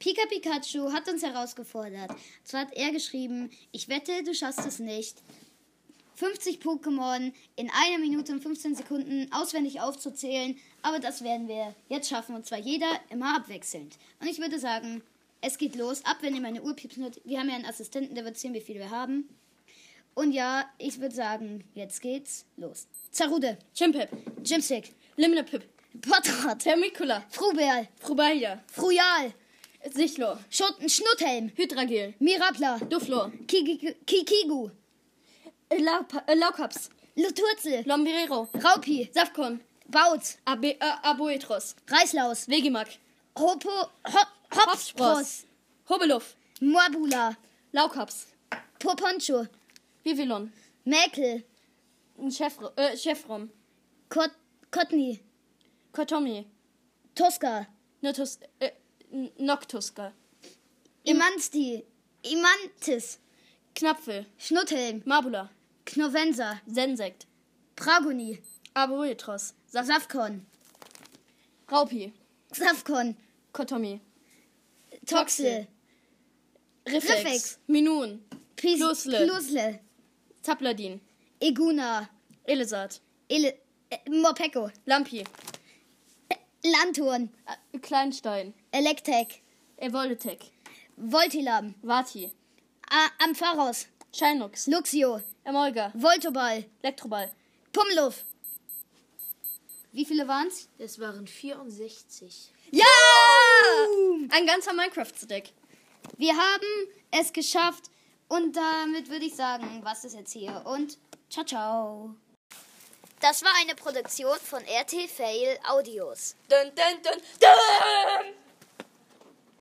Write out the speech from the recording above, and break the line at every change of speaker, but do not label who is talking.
Pika Pikachu hat uns herausgefordert. Zwar hat er geschrieben, ich wette, du schaffst es nicht. 50 Pokémon in einer Minute und 15 Sekunden auswendig aufzuzählen, aber das werden wir jetzt schaffen und zwar jeder immer abwechselnd. Und ich würde sagen, es geht los. Ab, wenn ihr meine Uhr piepsen hört. Wir haben ja einen Assistenten, der wird sehen, wie viele wir haben. Und ja, ich würde sagen, jetzt geht's los. Zarude,
Chimpip,
Gymstick,
Limnepip,
Potrat,
Termicula,
Fruberl,
Frubalia,
Frujal,
Sichlo,
Schut Schnutthelm,
Hydragel,
Mirapla,
Duflo,
Kiki- Kikigu,
Laupa- äh, Laukaps,
Luturzel,
Lombirero,
Raupi,
Safkon,
Bautz,
Abe, äh, Aboetros,
Reislaus,
Vegimak,
Hopo, Hop, Hopspross,
Hobeluf,
Moabula,
Laukaps,
Poponcho,
Vivilon,
Mäkel,
Chefro, äh, Chefrom,
Kot Kotni,
Kotomi,
Tosca,
Notus, äh, N- Noctuska,
Imansti, Imantis,
Knapfel,
Schnutthelm,
Mabula,
Knovensa,
Sensekt,
Pragoni,
Aboetros, Saf
Safkon,
Raupi,
Safkon,
Kotomi,
Toxel,
Riffex,
Riffex.
Minun,
Pis
Klusle.
Klusle,
Zapladin,
Eguna,
Elisat,
Ele äh, Morpeko,
Lampi,
Lanturn,
äh, Kleinstein,
Electek,
Evoletek,
Voltilam,
Vati,
A Ampharos,
Shinox,
Luxio,
Emolga,
Voltoball,
Elektroball,
Pumluff. Wie viele waren's?
Es waren 64.
Ja! Ein ganzer Minecraft-Stick.
Wir haben es geschafft und damit würde ich sagen, was ist jetzt hier? Und ciao ciao. Das war eine Produktion von RT Fail Audios.
Dun, dun, dun, dun!